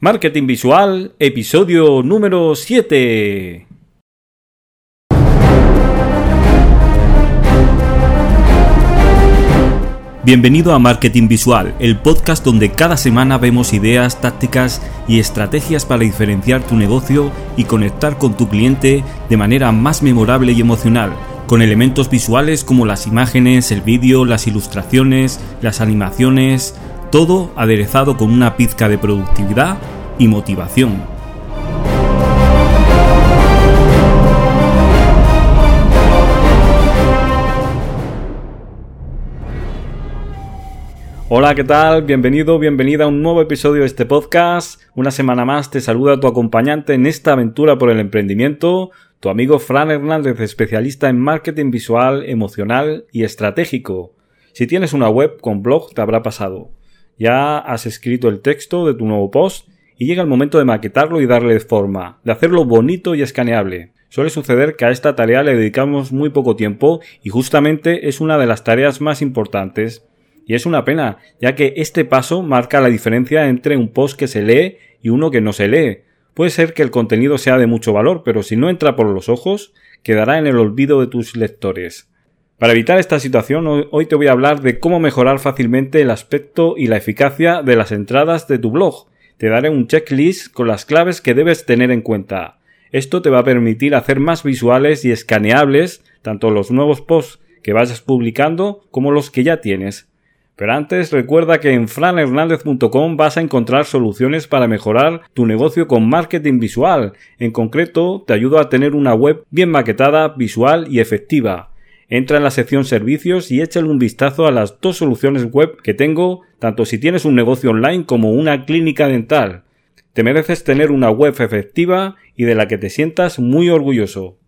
Marketing Visual, episodio número 7. Bienvenido a Marketing Visual, el podcast donde cada semana vemos ideas, tácticas y estrategias para diferenciar tu negocio y conectar con tu cliente de manera más memorable y emocional, con elementos visuales como las imágenes, el vídeo, las ilustraciones, las animaciones, todo aderezado con una pizca de productividad y motivación. Hola, ¿qué tal? Bienvenido, bienvenida a un nuevo episodio de este podcast. Una semana más te saluda tu acompañante en esta aventura por el emprendimiento, tu amigo Fran Hernández, especialista en marketing visual, emocional y estratégico. Si tienes una web con blog te habrá pasado. Ya has escrito el texto de tu nuevo post y llega el momento de maquetarlo y darle forma, de hacerlo bonito y escaneable. Suele suceder que a esta tarea le dedicamos muy poco tiempo y justamente es una de las tareas más importantes. Y es una pena, ya que este paso marca la diferencia entre un post que se lee y uno que no se lee. Puede ser que el contenido sea de mucho valor, pero si no entra por los ojos, quedará en el olvido de tus lectores. Para evitar esta situación, hoy te voy a hablar de cómo mejorar fácilmente el aspecto y la eficacia de las entradas de tu blog. Te daré un checklist con las claves que debes tener en cuenta. Esto te va a permitir hacer más visuales y escaneables tanto los nuevos posts que vayas publicando como los que ya tienes. Pero antes recuerda que en franhernandez.com vas a encontrar soluciones para mejorar tu negocio con marketing visual. En concreto, te ayudo a tener una web bien maquetada, visual y efectiva. Entra en la sección servicios y échale un vistazo a las dos soluciones web que tengo, tanto si tienes un negocio online como una clínica dental. Te mereces tener una web efectiva y de la que te sientas muy orgulloso.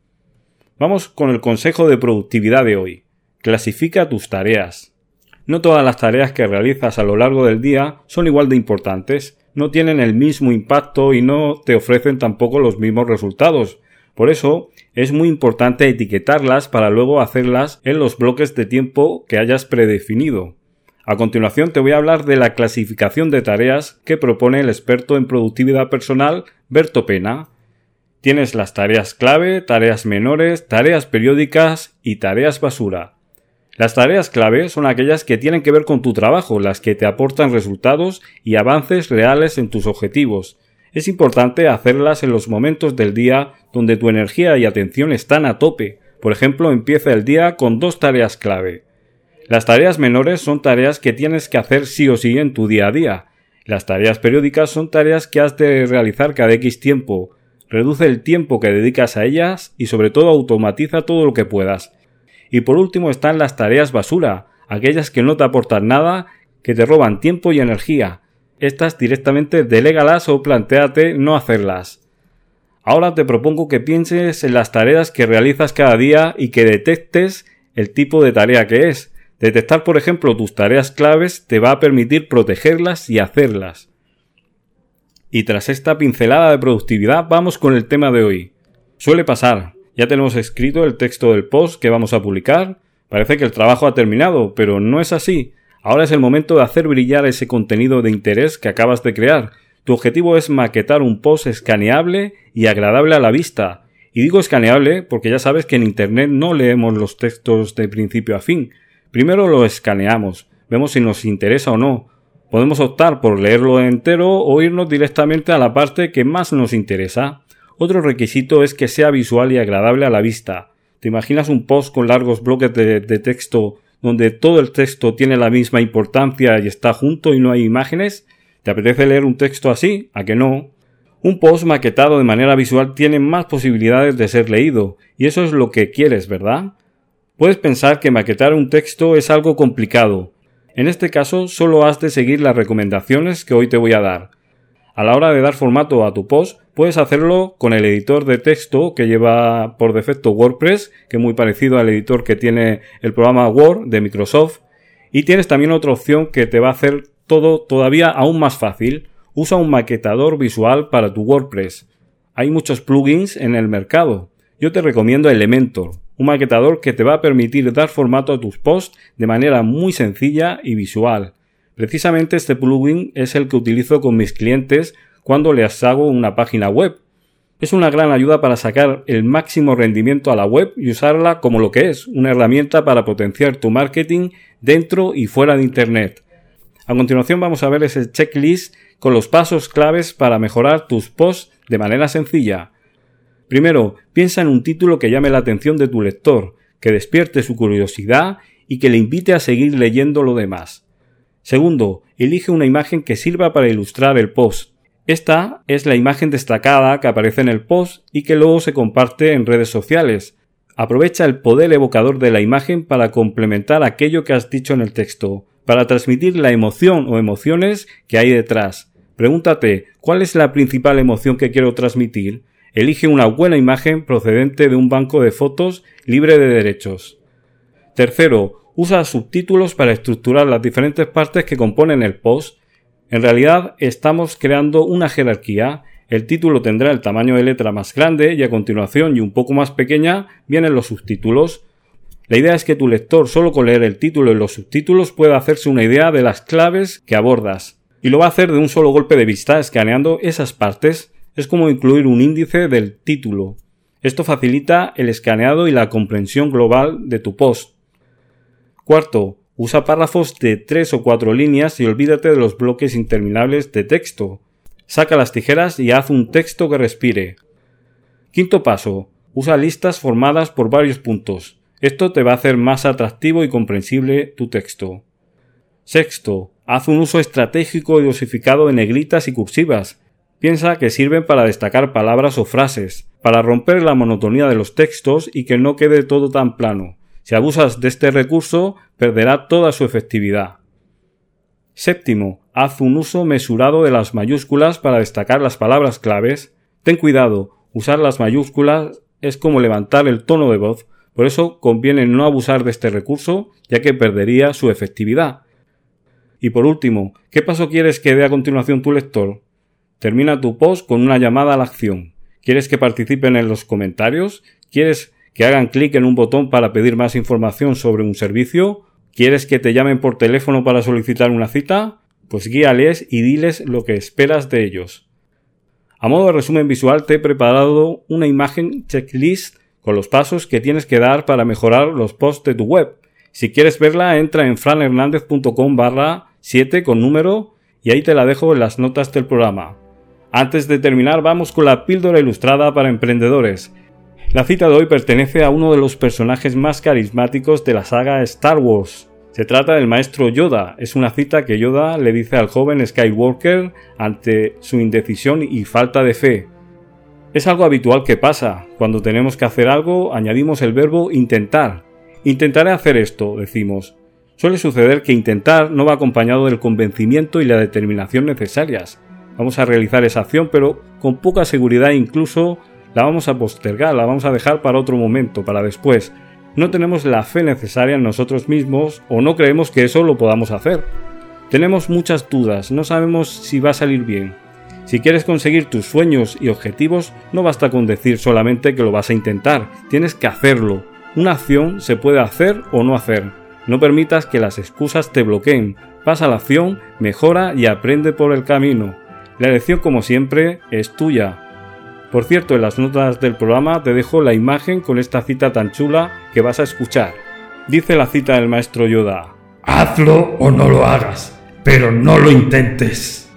Vamos con el consejo de productividad de hoy. Clasifica tus tareas. No todas las tareas que realizas a lo largo del día son igual de importantes, no tienen el mismo impacto y no te ofrecen tampoco los mismos resultados. Por eso es muy importante etiquetarlas para luego hacerlas en los bloques de tiempo que hayas predefinido. A continuación te voy a hablar de la clasificación de tareas que propone el experto en productividad personal Berto Pena. Tienes las tareas clave, tareas menores, tareas periódicas y tareas basura. Las tareas clave son aquellas que tienen que ver con tu trabajo, las que te aportan resultados y avances reales en tus objetivos. Es importante hacerlas en los momentos del día donde tu energía y atención están a tope. Por ejemplo, empieza el día con dos tareas clave. Las tareas menores son tareas que tienes que hacer sí o sí en tu día a día. Las tareas periódicas son tareas que has de realizar cada X tiempo. Reduce el tiempo que dedicas a ellas y sobre todo automatiza todo lo que puedas. Y por último están las tareas basura, aquellas que no te aportan nada, que te roban tiempo y energía, estas directamente delégalas o planteate no hacerlas. Ahora te propongo que pienses en las tareas que realizas cada día y que detectes el tipo de tarea que es. Detectar, por ejemplo, tus tareas claves te va a permitir protegerlas y hacerlas. Y tras esta pincelada de productividad vamos con el tema de hoy. Suele pasar. Ya tenemos escrito el texto del post que vamos a publicar. Parece que el trabajo ha terminado, pero no es así. Ahora es el momento de hacer brillar ese contenido de interés que acabas de crear. Tu objetivo es maquetar un post escaneable y agradable a la vista. Y digo escaneable porque ya sabes que en Internet no leemos los textos de principio a fin. Primero lo escaneamos, vemos si nos interesa o no. Podemos optar por leerlo entero o irnos directamente a la parte que más nos interesa. Otro requisito es que sea visual y agradable a la vista. ¿Te imaginas un post con largos bloques de, texto donde todo el texto tiene la misma importancia y está junto y no hay imágenes? ¿Te apetece leer un texto así? ¿A que no? Un post maquetado de manera visual tiene más posibilidades de ser leído, y eso es lo que quieres, ¿verdad? Puedes pensar que maquetar un texto es algo complicado. En este caso solo has de seguir las recomendaciones que hoy te voy a dar. A la hora de dar formato a tu post, puedes hacerlo con el editor de texto que lleva por defecto WordPress, que es muy parecido al editor que tiene el programa Word de Microsoft. Y tienes también otra opción que te va a hacer todo todavía aún más fácil. Usa un maquetador visual para tu WordPress. Hay muchos plugins en el mercado. Yo te recomiendo Elementor, un maquetador que te va a permitir dar formato a tus posts de manera muy sencilla y visual. Precisamente este plugin es el que utilizo con mis clientes cuando les hago una página web. Es una gran ayuda para sacar el máximo rendimiento a la web y usarla como lo que es, una herramienta para potenciar tu marketing dentro y fuera de Internet. A continuación vamos a ver ese checklist con los pasos claves para mejorar tus posts de manera sencilla. Primero, piensa en un título que llame la atención de tu lector, que despierte su curiosidad y que le invite a seguir leyendo lo demás. Segundo, elige una imagen que sirva para ilustrar el post. Esta es la imagen destacada que aparece en el post y que luego se comparte en redes sociales. Aprovecha el poder evocador de la imagen para complementar aquello que has dicho en el texto, para transmitir la emoción o emociones que hay detrás. Pregúntate, ¿cuál es la principal emoción que quiero transmitir? Elige una buena imagen procedente de un banco de fotos libre de derechos. Tercero, usa subtítulos para estructurar las diferentes partes que componen el post en realidad estamos creando una jerarquía. El título tendrá el tamaño de letra más grande y a continuación y un poco más pequeña vienen los subtítulos. La idea es que tu lector solo con leer el título y los subtítulos pueda hacerse una idea de las claves que abordas. Y lo va a hacer de un solo golpe de vista, escaneando esas partes. Es como incluir un índice del título. Esto facilita el escaneado y la comprensión global de tu post. Cuarto, Usa párrafos de tres o cuatro líneas y olvídate de los bloques interminables de texto. Saca las tijeras y haz un texto que respire. Quinto paso. Usa listas formadas por varios puntos. Esto te va a hacer más atractivo y comprensible tu texto. Sexto. Haz un uso estratégico y dosificado de negritas y cursivas. Piensa que sirven para destacar palabras o frases, para romper la monotonía de los textos y que no quede todo tan plano. Si abusas de este recurso, perderá toda su efectividad. Séptimo, haz un uso mesurado de las mayúsculas para destacar las palabras claves. Ten cuidado, usar las mayúsculas es como levantar el tono de voz, por eso conviene no abusar de este recurso, ya que perdería su efectividad. Y por último, ¿qué paso quieres que dé a continuación tu lector? Termina tu post con una llamada a la acción. ¿Quieres que participen en los comentarios? ¿Quieres que hagan clic en un botón para pedir más información sobre un servicio? ¿Quieres que te llamen por teléfono para solicitar una cita? Pues guíales y diles lo que esperas de ellos. A modo de resumen visual te he preparado una imagen checklist con los pasos que tienes que dar para mejorar los posts de tu web. Si quieres verla, entra en franhernandez.com barra 7 con número y ahí te la dejo en las notas del programa. Antes de terminar, vamos con la píldora ilustrada para emprendedores. La cita de hoy pertenece a uno de los personajes más carismáticos de la saga Star Wars. Se trata del maestro Yoda. Es una cita que Yoda le dice al joven Skywalker ante su indecisión y falta de fe. Es algo habitual que pasa. Cuando tenemos que hacer algo, añadimos el verbo intentar. Intentaré hacer esto, decimos. Suele suceder que intentar no va acompañado del convencimiento y la determinación necesarias. Vamos a realizar esa acción, pero con poca seguridad incluso la vamos a postergar, la vamos a dejar para otro momento, para después. No tenemos la fe necesaria en nosotros mismos o no creemos que eso lo podamos hacer. Tenemos muchas dudas, no sabemos si va a salir bien. Si quieres conseguir tus sueños y objetivos, no basta con decir solamente que lo vas a intentar, tienes que hacerlo. Una acción se puede hacer o no hacer. No permitas que las excusas te bloqueen. Pasa la acción, mejora y aprende por el camino. La elección, como siempre, es tuya. Por cierto, en las notas del programa te dejo la imagen con esta cita tan chula que vas a escuchar. Dice la cita del maestro Yoda. Hazlo o no lo hagas, pero no lo intentes.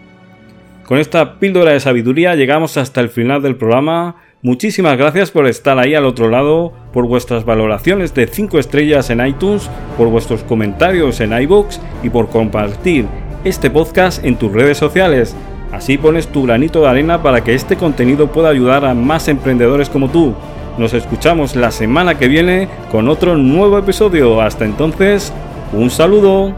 Con esta píldora de sabiduría llegamos hasta el final del programa. Muchísimas gracias por estar ahí al otro lado, por vuestras valoraciones de 5 estrellas en iTunes, por vuestros comentarios en iBox y por compartir este podcast en tus redes sociales. Así pones tu granito de arena para que este contenido pueda ayudar a más emprendedores como tú. Nos escuchamos la semana que viene con otro nuevo episodio. Hasta entonces, un saludo.